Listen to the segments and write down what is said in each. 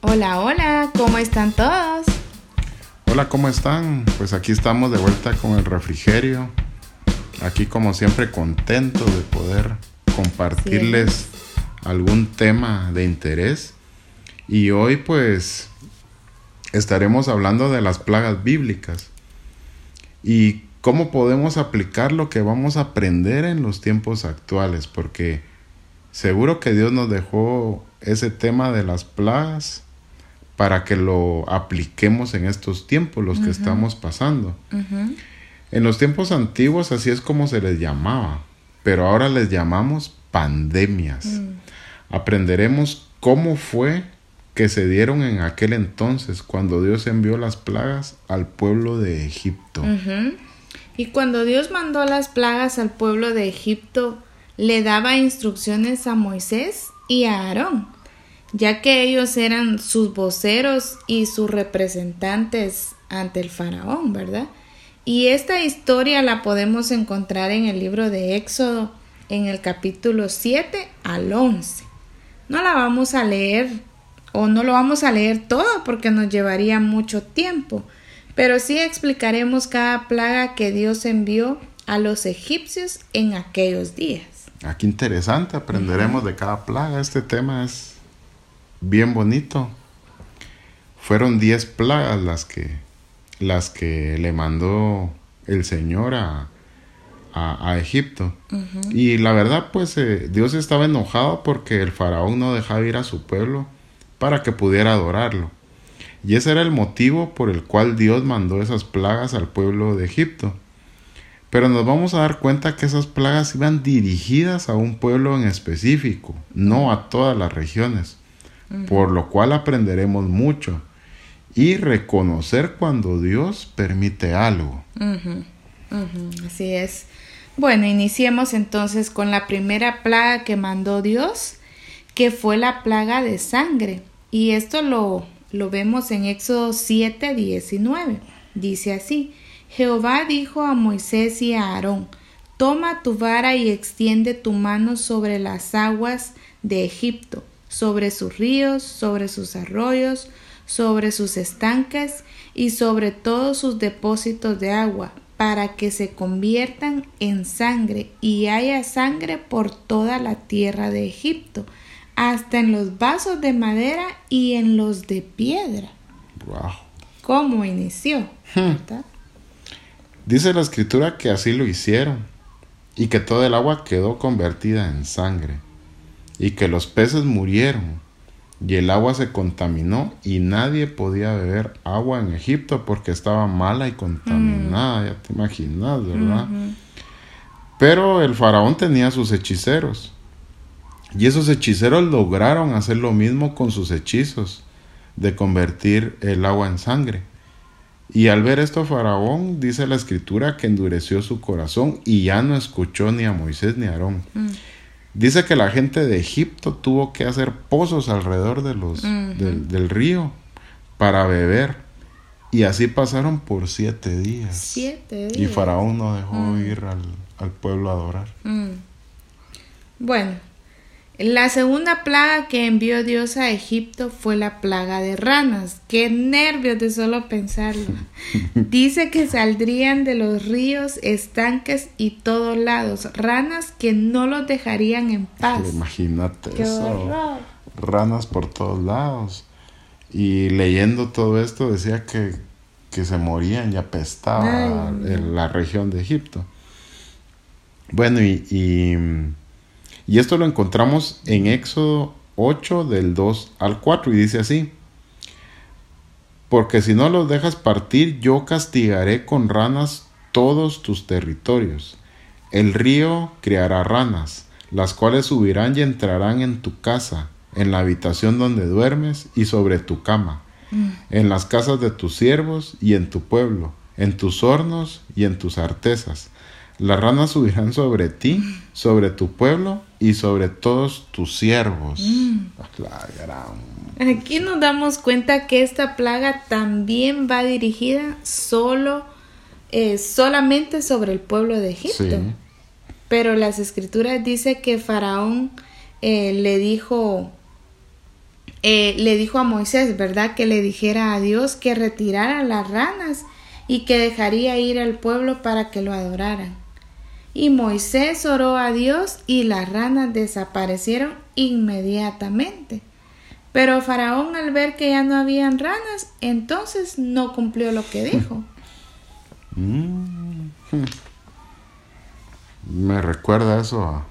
Hola, hola, ¿cómo están todos? Hola, ¿cómo están? Pues aquí estamos de vuelta con el refrigerio. Aquí como siempre contento de poder compartirles algún tema de interés. Y hoy pues estaremos hablando de las plagas bíblicas y cómo podemos aplicar lo que vamos a aprender en los tiempos actuales, porque seguro que Dios nos dejó ese tema de las plagas para que lo apliquemos en estos tiempos, los que estamos pasando. En los tiempos antiguos así es como se les llamaba, pero ahora les llamamos pandemias. Mm. Aprenderemos cómo fue que se dieron en aquel entonces cuando Dios envió las plagas al pueblo de Egipto. Y cuando Dios mandó las plagas al pueblo de Egipto, le daba instrucciones a Moisés y a Aarón, ya que ellos eran sus voceros y sus representantes ante el faraón, ¿verdad? Y esta historia la podemos encontrar en el libro de Éxodo, en el capítulo 7 al 11. No la vamos a leer o no lo vamos a leer todo porque nos llevaría mucho tiempo, pero sí explicaremos cada plaga que Dios envió a los egipcios en aquellos días. Aquí ah, interesante, aprenderemos de cada plaga. Este tema es bien bonito. Fueron diez plagas las que, las que le mandó el Señor a, a, Egipto. Y la verdad, pues eh, Dios estaba enojado porque el faraón no dejaba ir a su pueblo para que pudiera adorarlo. Y ese era el motivo por el cual Dios mandó esas plagas al pueblo de Egipto. Pero nos vamos a dar cuenta que esas plagas iban dirigidas a un pueblo en específico, no a todas las regiones, por lo cual aprenderemos mucho y reconocer cuando Dios permite algo. Así es. Bueno, iniciemos entonces con la primera plaga que mandó Dios, que fue la plaga de sangre. Y esto lo, lo vemos en Éxodo 7, 19. Dice así, Jehová dijo a Moisés y a Aarón, Toma tu vara y extiende tu mano sobre las aguas de Egipto, sobre sus ríos, sobre sus arroyos, sobre sus estanques y sobre todos sus depósitos de agua, para que se conviertan en sangre y haya sangre por toda la tierra de Egipto hasta en los vasos de madera y en los de piedra. Wow. ¿Cómo inició? Hmm. Dice la escritura que así lo hicieron y que todo el agua quedó convertida en sangre y que los peces murieron y el agua se contaminó y nadie podía beber agua en Egipto porque estaba mala y contaminada, ya te imaginas, ¿verdad? Pero el faraón tenía sus hechiceros y esos hechiceros lograron hacer lo mismo con sus hechizos de convertir el agua en sangre. Y al ver esto Faraón, dice la escritura que endureció su corazón y ya no escuchó ni a Moisés ni a Aarón. Mm. Dice que la gente de Egipto tuvo que hacer pozos alrededor de los, del, río para beber. Y así pasaron por siete días. Siete días. Y Faraón no dejó ir al, pueblo a adorar. Bueno, la segunda plaga que envió Dios a Egipto fue la plaga de ranas. Qué nervios de solo pensarlo. Dice que saldrían de los ríos, estanques y todos lados ranas que no los dejarían en paz. Imagínate eso. Ranas por todos lados. Y leyendo todo esto decía que, que se morían y apestaba en la región de Egipto. Bueno, y y esto lo encontramos en Éxodo 8 del 2 al 4 y dice así. Porque si no los dejas partir, yo castigaré con ranas todos tus territorios. El río criará ranas, las cuales subirán y entrarán en tu casa, en la habitación donde duermes y sobre tu cama, mm. en las casas de tus siervos y en tu pueblo, en tus hornos y en tus artesas las ranas subirán sobre ti, sobre tu pueblo y sobre todos tus siervos. Mm. Aquí nos damos cuenta que esta plaga también va dirigida solo, eh, solamente sobre el pueblo de Egipto. Pero las escrituras dicen que Faraón eh, le dijo eh, le dijo a Moisés, ¿verdad? Que le dijera a Dios que retirara las ranas y que dejaría ir al pueblo para que lo adoraran. Y Moisés oró a Dios y las ranas desaparecieron inmediatamente. Pero Faraón al ver que ya no habían ranas, entonces no cumplió lo que dijo. Mm. Me recuerda eso a,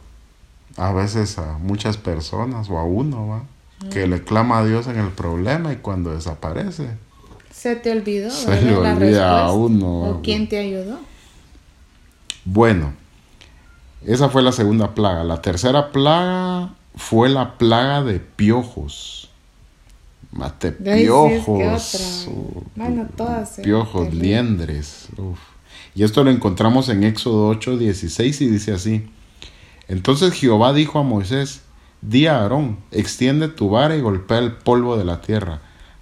a veces a muchas personas o a uno, ¿va? Que le clama a Dios en el problema y cuando desaparece. Se te olvidó. Se le olvida a uno. ¿O quién te ayudó? Bueno, esa fue la segunda plaga. La tercera plaga fue la plaga de piojos. Mate piojos. bueno, todas. Piojos, liendres. Y esto lo encontramos en Éxodo 8, 16 y dice así. Entonces Jehová dijo a Moisés, di a Aarón, extiende tu vara y golpea el polvo de la tierra,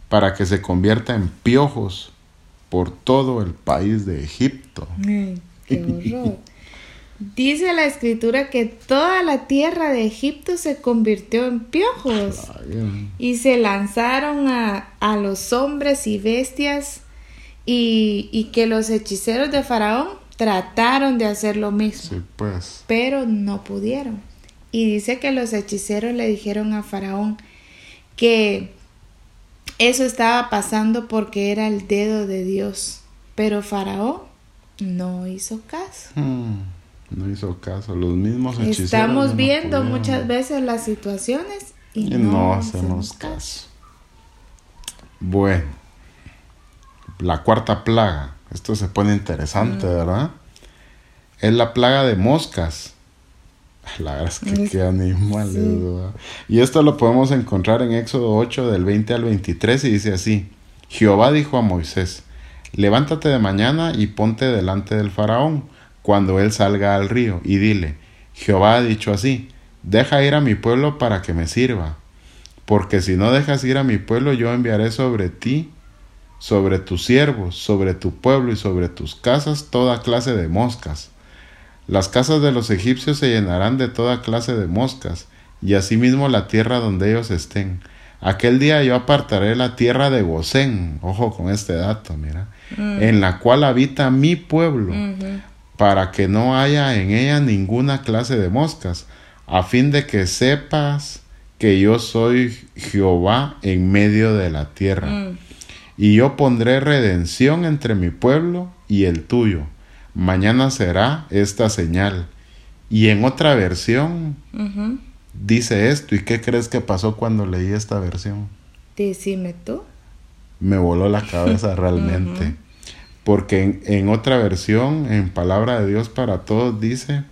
para que se convierta en piojos por todo el país de Egipto. qué horror. Dice la escritura que toda la tierra de Egipto se convirtió en piojos y se lanzaron a, a, los hombres y bestias y, y, que los hechiceros de Faraón trataron de hacer lo mismo, pues. pero no pudieron. Y dice que los hechiceros le dijeron a Faraón que eso estaba pasando porque era el dedo de Dios, pero Faraón no hizo caso. Hmm. No hizo caso. Los mismos hechiceros. Estamos viendo muchas veces las situaciones y, no, hacemos caso. Bueno, la cuarta plaga. Esto se pone interesante, ¿verdad? Es la plaga de moscas. La verdad es que qué animales, ¿verdad? Y esto lo podemos encontrar en Éxodo 8 del 20 al 23 y dice así. Jehová dijo a Moisés, levántate de mañana y ponte delante del faraón cuando él salga al río, y dile, Jehová ha dicho así, deja ir a mi pueblo para que me sirva, porque si no dejas ir a mi pueblo, yo enviaré sobre ti, sobre tus siervos, sobre tu pueblo y sobre tus casas toda clase de moscas. Las casas de los egipcios se llenarán de toda clase de moscas, y asimismo la tierra donde ellos estén. Aquel día yo apartaré la tierra de Gosén, ojo con este dato, mira, mm. en la cual habita mi pueblo, para que no haya en ella ninguna clase de moscas, a fin de que sepas que yo soy Jehová en medio de la tierra. Mm. Y yo pondré redención entre mi pueblo y el tuyo. Mañana será esta señal. Y en otra versión dice esto. ¿Y qué crees que pasó cuando leí esta versión? Decime tú. Me voló la cabeza realmente. Porque en, otra versión, en Palabra de Dios para Todos, dice,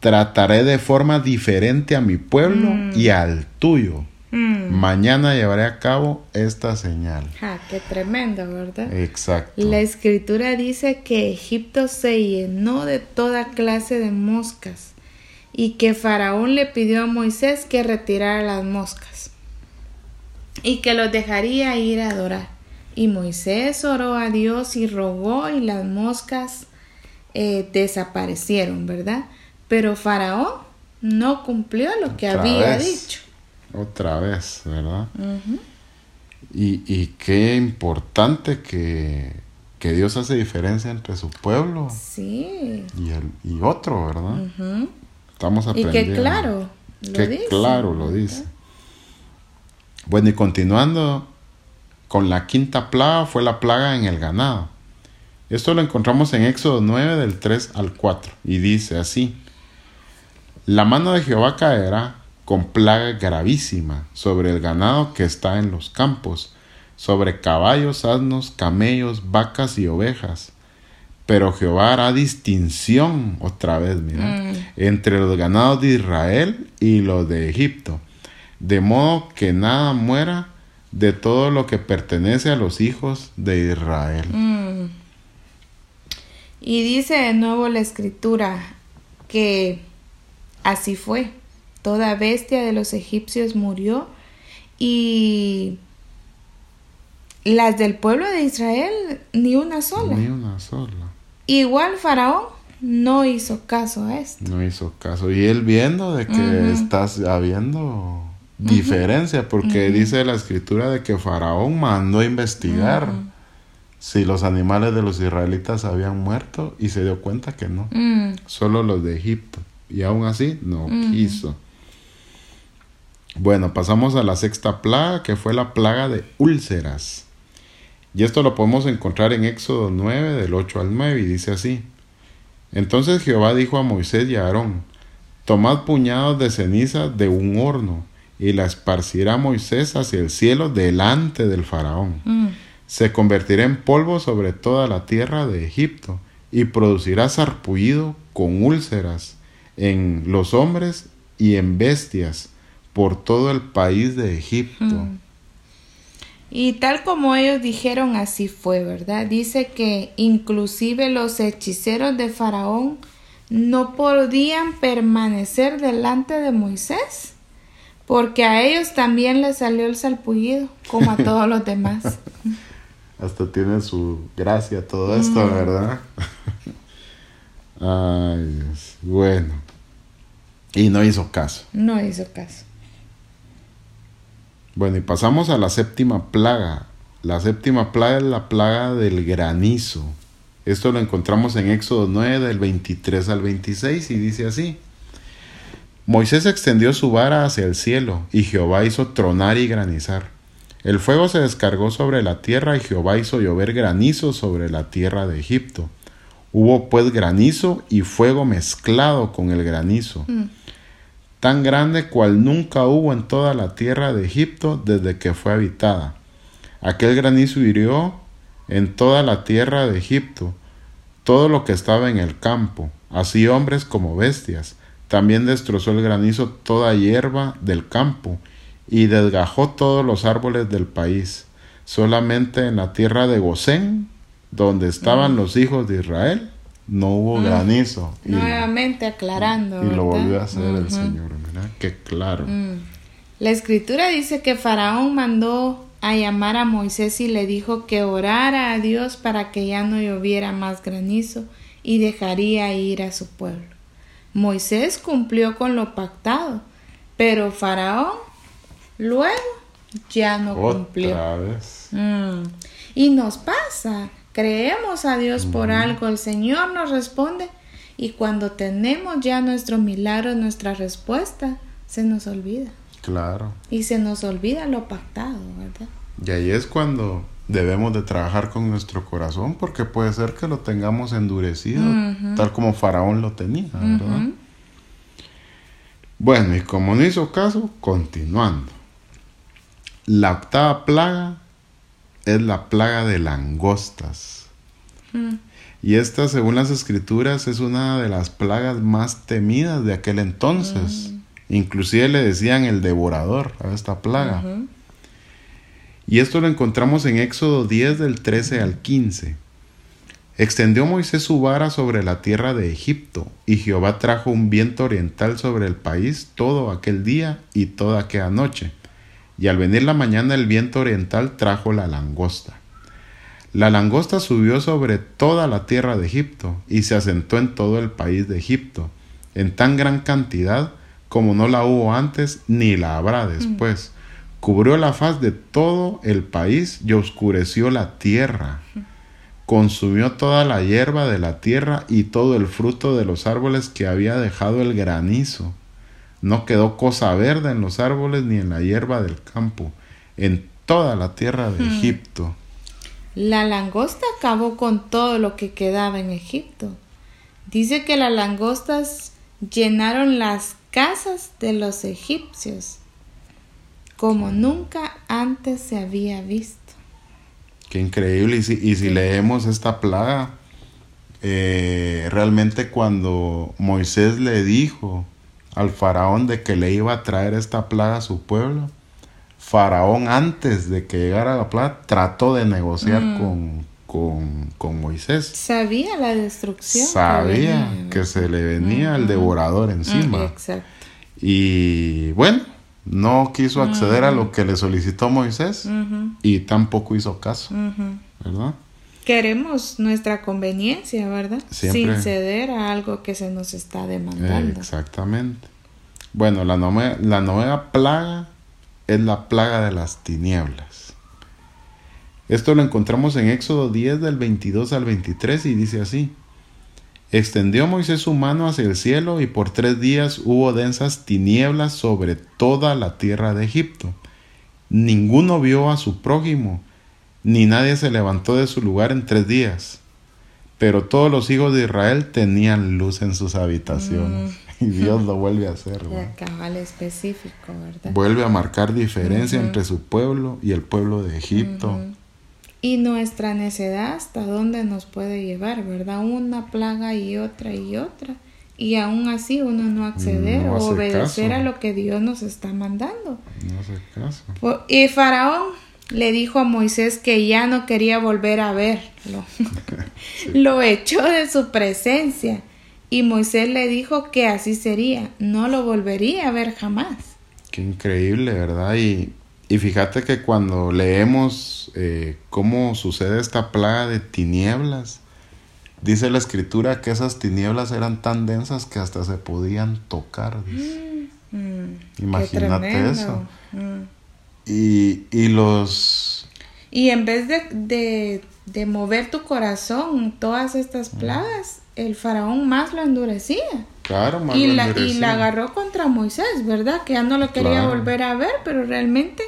trataré de forma diferente a mi pueblo mm. y al tuyo. Mm. Mañana llevaré a cabo esta señal. Ah, qué tremendo, ¿verdad? Exacto. La escritura dice que Egipto se llenó de toda clase de moscas y que Faraón le pidió a Moisés que retirara las moscas y que los dejaría ir a adorar. Y Moisés oró a Dios y rogó y las moscas eh, desaparecieron, ¿verdad? Pero Faraón no cumplió lo que había dicho. Otra vez, ¿verdad? y, y, qué importante que, que, Dios hace diferencia entre su pueblo sí. y, el, y otro, ¿verdad? Estamos aprendiendo. Y que claro lo que claro lo dice. Bueno, y continuando con la quinta plaga fue la plaga en el ganado. Esto lo encontramos en Éxodo 9 del 3 al 4 y dice así, La mano de Jehová caerá con plaga gravísima sobre el ganado que está en los campos, sobre caballos, asnos, camellos, vacas y ovejas. Pero Jehová hará distinción, otra vez, mira, mm. entre los ganados de Israel y los de Egipto, de modo que nada muera de todo lo que pertenece a los hijos de Israel. Mm. Y dice de nuevo la escritura que así fue. Toda bestia de los egipcios murió y las del pueblo de Israel ni una sola. Ni una sola. Igual Faraón no hizo caso a esto. No hizo caso. Y él viendo de que estás habiendo diferencia, porque dice la escritura de que Faraón mandó a investigar si los animales de los israelitas habían muerto y se dio cuenta que no, Mm. solo los de Egipto. Y aún así no quiso. Bueno, pasamos a la sexta plaga, que fue la plaga de úlceras. Y esto lo podemos encontrar en Éxodo 9, del 8 al 9, y dice así. Entonces Jehová dijo a Moisés y a Aarón, Tomad puñados de ceniza de un horno, y la esparcirá Moisés hacia el cielo delante del faraón. Mm. Se convertirá en polvo sobre toda la tierra de Egipto, y producirá sarpullido con úlceras en los hombres y en bestias por todo el país de Egipto. Mm. Y tal como ellos dijeron, así fue, ¿verdad? Dice que inclusive los hechiceros de Faraón no podían permanecer delante de Moisés, porque a ellos también les salió el salpullido, como a todos los demás. Hasta tiene su gracia todo esto, ¿verdad? Ay, Dios. Bueno. Y no hizo caso. No hizo caso. Bueno, y pasamos a la séptima plaga. La séptima plaga es la plaga del granizo. Esto lo encontramos en Éxodo 9 del 23 al 26 y dice así. Moisés extendió su vara hacia el cielo y Jehová hizo tronar y granizar. El fuego se descargó sobre la tierra y Jehová hizo llover granizo sobre la tierra de Egipto. Hubo pues granizo y fuego mezclado con el granizo Mm. tan grande cual nunca hubo en toda la tierra de Egipto desde que fue habitada. Aquel granizo hirió en toda la tierra de Egipto todo lo que estaba en el campo, así hombres como bestias. También destrozó el granizo toda hierba del campo y desgajó todos los árboles del país. Solamente en la tierra de Gosén, donde estaban los hijos de Israel, no hubo granizo. Y- Nuevamente aclarando. y lo volvió a hacer el. Señor, ¿verdad? Que claro. Mm. La escritura dice que Faraón mandó a llamar a Moisés y le dijo que orara a Dios para que ya no lloviera más granizo y dejaría ir a su pueblo. Moisés cumplió con lo pactado, pero Faraón luego ya no cumplió. Otra vez. Mm. Y nos pasa, creemos a Dios por algo, el Señor nos responde y cuando tenemos ya nuestro milagro, nuestra respuesta, se nos olvida. Claro. Y se nos olvida lo pactado, ¿verdad? Y ahí es cuando debemos de trabajar con nuestro corazón porque puede ser que lo tengamos endurecido, tal como Faraón lo tenía, ¿verdad? Bueno, y como no hizo caso, continuando. La octava plaga es la plaga de langostas. Y esta, según las escrituras, es una de las plagas más temidas de aquel entonces. Inclusive le decían el devorador a esta plaga. Y esto lo encontramos en Éxodo 10 del 13 al 15. Extendió Moisés su vara sobre la tierra de Egipto, y Jehová trajo un viento oriental sobre el país todo aquel día y toda aquella noche. Y al venir la mañana el viento oriental trajo la langosta. La langosta subió sobre toda la tierra de Egipto y se asentó en todo el país de Egipto, en tan gran cantidad como no la hubo antes ni la habrá después. Cubrió la faz de todo el país y oscureció la tierra. Consumió toda la hierba de la tierra y todo el fruto de los árboles que había dejado el granizo. No quedó cosa verde en los árboles ni en la hierba del campo, en toda la tierra de Egipto. La langosta acabó con todo lo que quedaba en Egipto. Dice que las langostas llenaron las casas de los egipcios como nunca antes se había visto. Qué increíble. Y si, y si leemos esta plaga, eh, realmente cuando Moisés le dijo al faraón de que le iba a traer esta plaga a su pueblo, faraón antes de que llegara la plaga trató de negociar con, con, con Moisés. Sabía la destrucción. Sabía que se le venía el devorador ¿verdad? encima. Mm, Exacto. Y bueno, no quiso acceder a lo que le solicitó Moisés y tampoco hizo caso. ¿verdad? Queremos nuestra conveniencia, ¿verdad? Siempre. Sin ceder a algo que se nos está Eh, demandando. exactamente. Bueno, la, nove- la novena plaga es la plaga de las tinieblas. Esto lo encontramos en Éxodo 10 del 22 al 23 y dice así. Extendió Moisés su mano hacia el cielo y por tres días hubo densas tinieblas sobre toda la tierra de Egipto. Ninguno vio a su prójimo, ni nadie se levantó de su lugar en tres días. Pero todos los hijos de Israel tenían luz en sus habitaciones. Mm. Y Dios lo vuelve a hacer. Cabal específico, ¿verdad? Vuelve a marcar diferencia entre su pueblo y el pueblo de Egipto. Y nuestra necedad hasta dónde nos puede llevar, ¿verdad? Una plaga y otra y otra. Y aún así uno no acceder o obedecer a lo que Dios nos está mandando. No hace caso. Y Faraón le dijo a Moisés que ya no quería volver a verlo. Lo echó de su presencia. Y Moisés le dijo que así sería, no lo volvería a ver jamás. Qué increíble, ¿verdad? Y, y fíjate que cuando leemos eh, cómo sucede esta plaga de tinieblas, dice la escritura que esas tinieblas eran tan densas que hasta se podían tocar. Mm, mm, Imagínate eso. Mm. Y, y los... Y en vez de, de, mover tu corazón todas estas plagas, el faraón más lo endurecía. Claro, y la, Y la agarró contra Moisés, ¿verdad? Que ya no lo quería volver a ver, pero realmente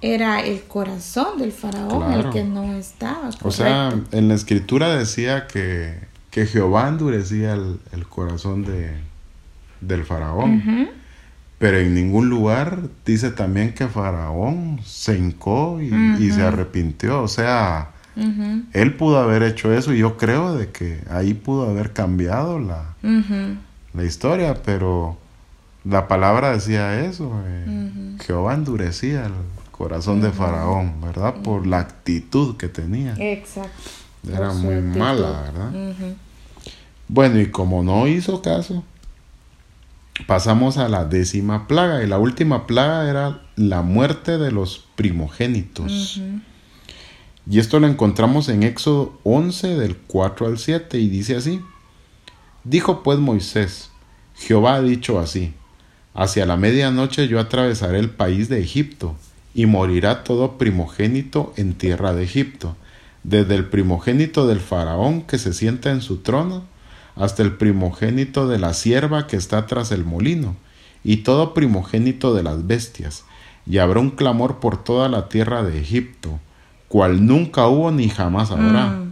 era el corazón del faraón el que no estaba. O sea, en la escritura decía que, que Jehová endurecía el, el corazón de, del faraón. Pero en ningún lugar dice también que Faraón se hincó y, se arrepintió. O sea, él pudo haber hecho eso y yo creo de que ahí pudo haber cambiado la, la historia, pero la palabra decía eso. Eh, Jehová endurecía el corazón de Faraón, ¿verdad? Por la actitud que tenía. Exacto. Era muy mala, ¿verdad? Bueno, y como no hizo caso, pasamos a la décima plaga. Y la última plaga era la muerte de los primogénitos. Y esto lo encontramos en Éxodo 11 del 4 al 7 y dice así. Dijo pues Moisés, Jehová ha dicho así, hacia la medianoche yo atravesaré el país de Egipto, y morirá todo primogénito en tierra de Egipto, desde el primogénito del faraón que se sienta en su trono, hasta el primogénito de la sierva que está tras el molino, y todo primogénito de las bestias, y habrá un clamor por toda la tierra de Egipto, cual nunca hubo ni jamás habrá. Mm,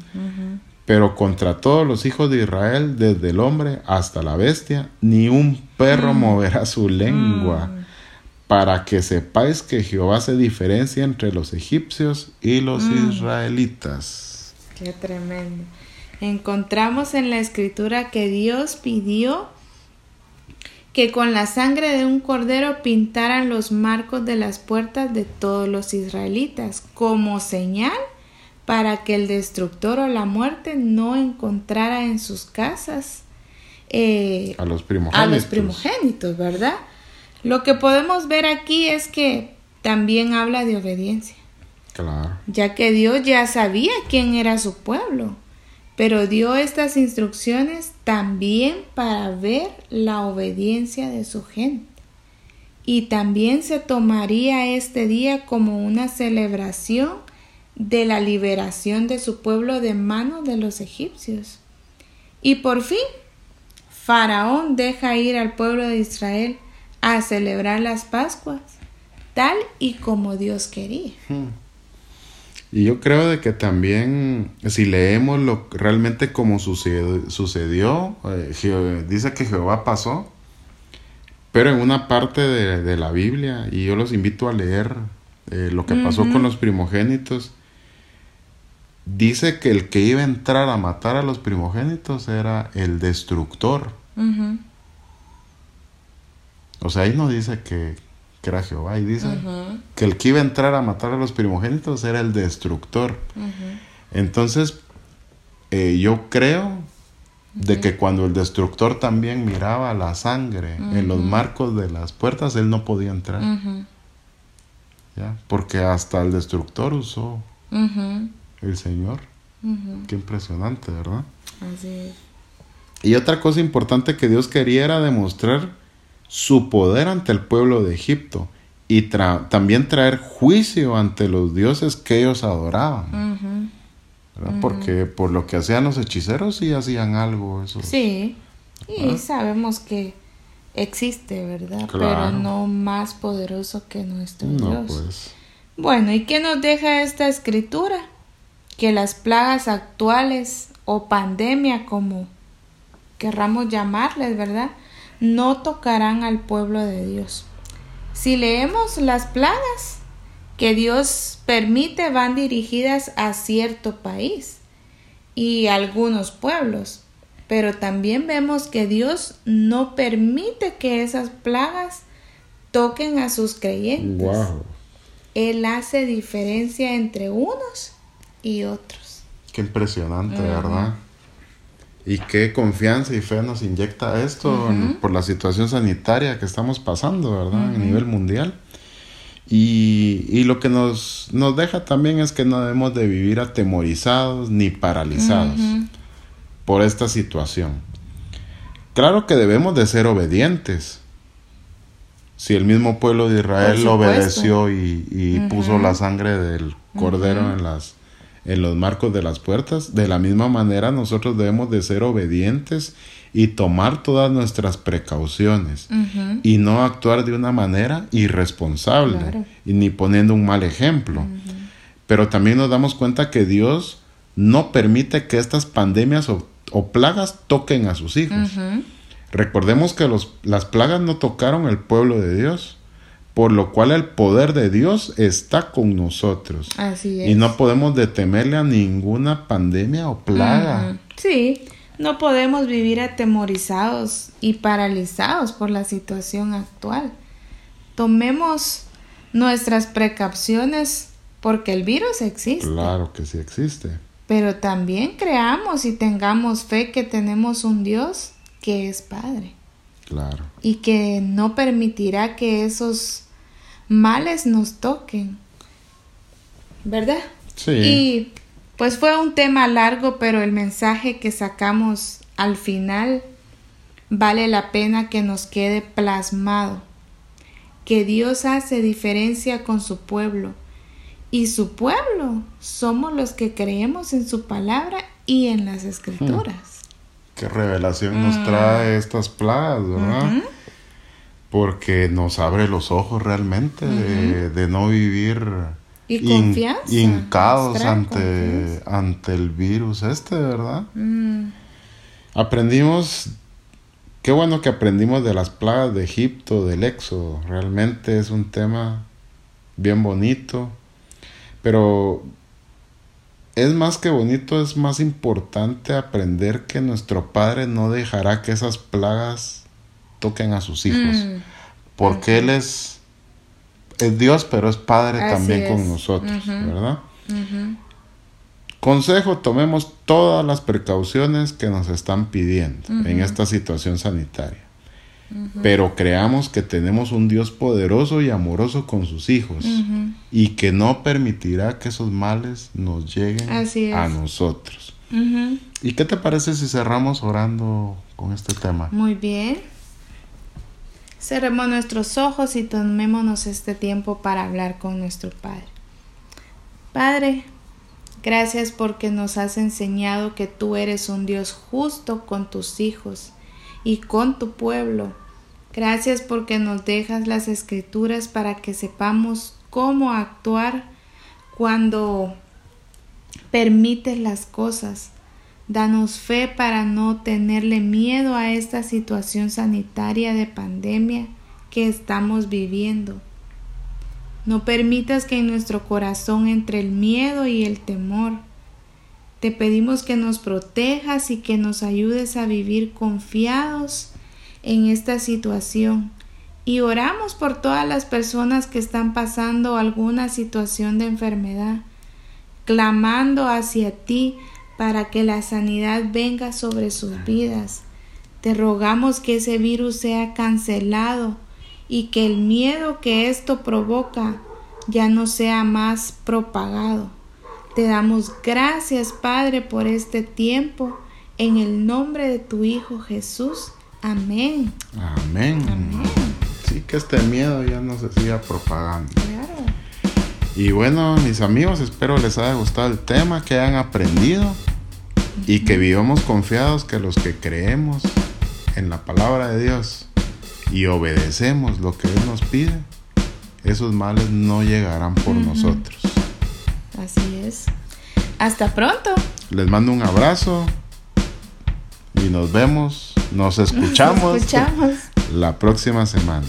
Pero contra todos los hijos de Israel, desde el hombre hasta la bestia, ni un perro mm. moverá su lengua, mm. para que sepáis que Jehová se diferencia entre los egipcios y los israelitas. Qué tremendo encontramos en la escritura que Dios pidió que con la sangre de un cordero pintaran los marcos de las puertas de todos los israelitas como señal para que el destructor o la muerte no encontrara en sus casas eh, a, los primogénitos. a los primogénitos, ¿verdad? Lo que podemos ver aquí es que también habla de obediencia. Claro. Ya que Dios ya sabía quién era su pueblo pero dio estas instrucciones también para ver la obediencia de su gente. Y también se tomaría este día como una celebración de la liberación de su pueblo de manos de los egipcios. Y por fin, Faraón deja ir al pueblo de Israel a celebrar las Pascuas, tal y como Dios quería. Hmm. Y yo creo de que también, si leemos lo realmente como sucedió, sucedió eh, dice que Jehová pasó, pero en una parte de, la Biblia, y yo los invito a leer eh, lo que pasó con los primogénitos, dice que el que iba a entrar a matar a los primogénitos era el destructor. O sea, ahí no dice que, que era Jehová, y dice que el que iba a entrar a matar a los primogénitos era el destructor. Entonces, eh, yo creo de que cuando el destructor también miraba la sangre en los marcos de las puertas, él no podía entrar. ¿Ya? Porque hasta el destructor usó el Señor. Qué impresionante, ¿verdad? Así Y otra cosa importante que Dios quería era demostrar su poder ante el pueblo de Egipto y también traer juicio ante los dioses que ellos adoraban. Porque por lo que hacían los hechiceros sí hacían algo. Eso. Sí, y sabemos que existe, ¿verdad? Pero no más poderoso que nuestro Dios. Pues. Bueno, ¿y qué nos deja esta escritura? Que las plagas actuales o pandemia, como querramos llamarles, ¿verdad? No tocarán al pueblo de Dios. Si leemos las plagas que Dios permite van dirigidas a cierto país y algunos pueblos, pero también vemos que Dios no permite que esas plagas toquen a sus creyentes. Él hace diferencia entre unos y otros. Qué impresionante, ¿verdad? Y qué confianza y fe nos inyecta esto por la situación sanitaria que estamos pasando, ¿verdad? A nivel mundial. Y, lo que nos, nos, deja también es que no debemos de vivir atemorizados ni paralizados por esta situación. Claro que debemos de ser obedientes. Si el mismo pueblo de Israel obedeció y, puso la sangre del cordero en las en los marcos de las puertas. De la misma manera nosotros debemos de ser obedientes y tomar todas nuestras precauciones y no actuar de una manera irresponsable y ni poniendo un mal ejemplo. Pero también nos damos cuenta que Dios no permite que estas pandemias o, plagas toquen a sus hijos. Recordemos que los, las plagas no tocaron el pueblo de Dios por lo cual el poder de Dios está con nosotros. Así es. Y no podemos detemerle a ninguna pandemia o plaga. Sí, no podemos vivir atemorizados y paralizados por la situación actual. Tomemos nuestras precauciones porque el virus existe. Claro que sí existe. Pero también creamos y tengamos fe que tenemos un Dios que es Padre. Claro. Y que no permitirá que esos males nos toquen. ¿Verdad? Sí. Y pues fue un tema largo, pero el mensaje que sacamos al final vale la pena que nos quede plasmado. Que Dios hace diferencia con su pueblo. Y su pueblo somos los que creemos en su palabra y en las escrituras. Hmm. Qué revelación nos trae mm. estas plagas, ¿verdad? Porque nos abre los ojos realmente de, no vivir y confianza, hincados ante, ante el virus este, ¿verdad? Mm. Aprendimos, qué bueno que aprendimos de las plagas de Egipto, del Éxodo, realmente es un tema bien bonito, pero es más que bonito, es más importante aprender que nuestro Padre no dejará que esas plagas toquen a sus hijos. Mm. Porque Él es, es, Dios, pero es Padre también con nosotros, ¿verdad? Consejo, tomemos todas las precauciones que nos están pidiendo en esta situación sanitaria. Pero creamos que tenemos un Dios poderoso y amoroso con sus hijos y que no permitirá que esos males nos lleguen a nosotros. ¿Y qué te parece si cerramos orando con este tema? Muy bien. Cerremos nuestros ojos y tomémonos este tiempo para hablar con nuestro Padre. Padre, gracias porque nos has enseñado que tú eres un Dios justo con tus hijos y con tu pueblo. Gracias porque nos dejas las escrituras para que sepamos cómo actuar cuando permites las cosas Danos fe para no tenerle miedo a esta situación sanitaria de pandemia que estamos viviendo. No permitas que en nuestro corazón entre el miedo y el temor. Te pedimos que nos protejas y que nos ayudes a vivir confiados en esta situación. Y oramos por todas las personas que están pasando alguna situación de enfermedad, clamando hacia ti para que la sanidad venga sobre sus vidas. Te rogamos que ese virus sea cancelado y que el miedo que esto provoca ya no sea más propagado. Te damos gracias, Padre, por este tiempo. En el nombre de tu Hijo Jesús. Amén. Amén. Amén. Sí, que este miedo ya no se siga propagando. Y bueno, mis amigos, espero les haya gustado el tema, que hayan aprendido y que vivamos confiados que los que creemos en la palabra de Dios y obedecemos lo que Él nos pide, esos males no llegarán por nosotros. Así es. Hasta pronto. Les mando un abrazo y nos vemos, nos escuchamos, nos escuchamos. la próxima semana.